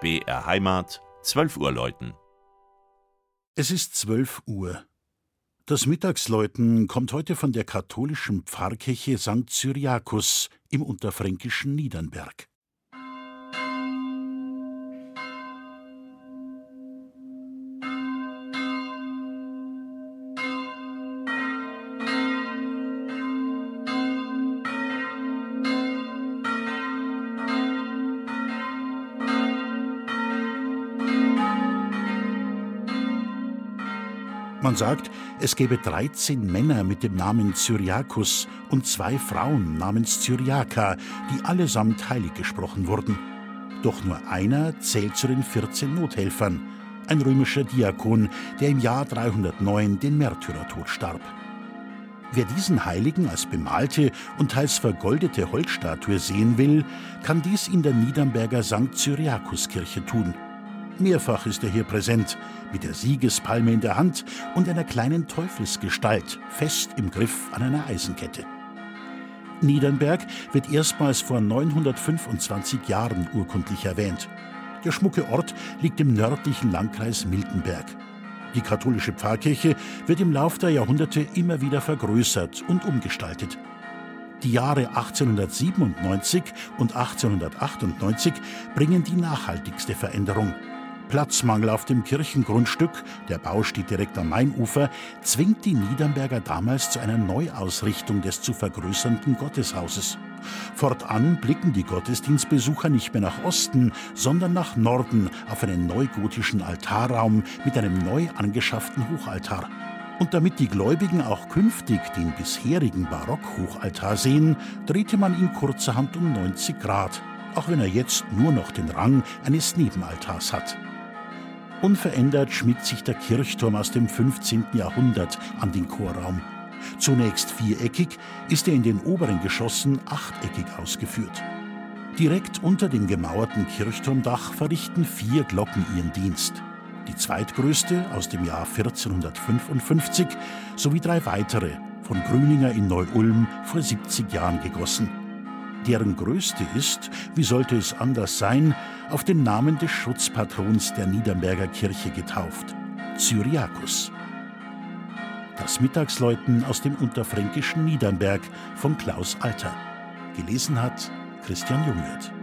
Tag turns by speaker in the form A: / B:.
A: BR Heimat, 12 Uhr läuten.
B: Es ist 12 Uhr. Das Mittagsläuten kommt heute von der katholischen Pfarrkirche St. Cyriakus im unterfränkischen Niedernberg. Man sagt, es gäbe 13 Männer mit dem Namen Cyriakus und zwei Frauen namens Cyriaka, die allesamt heilig gesprochen wurden. Doch nur einer zählt zu den 14 Nothelfern, ein römischer Diakon, der im Jahr 309 den Märtyrertod starb. Wer diesen Heiligen als bemalte und teils vergoldete Holzstatue sehen will, kann dies in der Niedernberger St. Cyriakuskirche tun. Mehrfach ist er hier präsent, mit der Siegespalme in der Hand und einer kleinen Teufelsgestalt, fest im Griff an einer Eisenkette. Niedernberg wird erstmals vor 925 Jahren urkundlich erwähnt. Der schmucke Ort liegt im nördlichen Landkreis Miltenberg. Die katholische Pfarrkirche wird im Lauf der Jahrhunderte immer wieder vergrößert und umgestaltet. Die Jahre 1897 und 1898 bringen die nachhaltigste Veränderung. Platzmangel auf dem Kirchengrundstück, der Bau steht direkt am Mainufer, zwingt die Niedernberger damals zu einer Neuausrichtung des zu vergrößernden Gotteshauses. Fortan blicken die Gottesdienstbesucher nicht mehr nach Osten, sondern nach Norden auf einen neugotischen Altarraum mit einem neu angeschafften Hochaltar. Und damit die Gläubigen auch künftig den bisherigen Barockhochaltar sehen, drehte man ihn kurzerhand um 90 Grad, auch wenn er jetzt nur noch den Rang eines Nebenaltars hat. Unverändert schmiegt sich der Kirchturm aus dem 15. Jahrhundert an den Chorraum. Zunächst viereckig, ist er in den oberen Geschossen achteckig ausgeführt. Direkt unter dem gemauerten Kirchturmdach verrichten vier Glocken ihren Dienst. Die zweitgrößte aus dem Jahr 1455 sowie drei weitere von Grüninger in Neu-Ulm vor 70 Jahren gegossen deren größte ist, wie sollte es anders sein, auf den Namen des Schutzpatrons der Niedernberger Kirche getauft, Cyriakus. Das Mittagsläuten aus dem unterfränkischen Niedernberg von Klaus Alter. Gelesen hat Christian Jungwirth.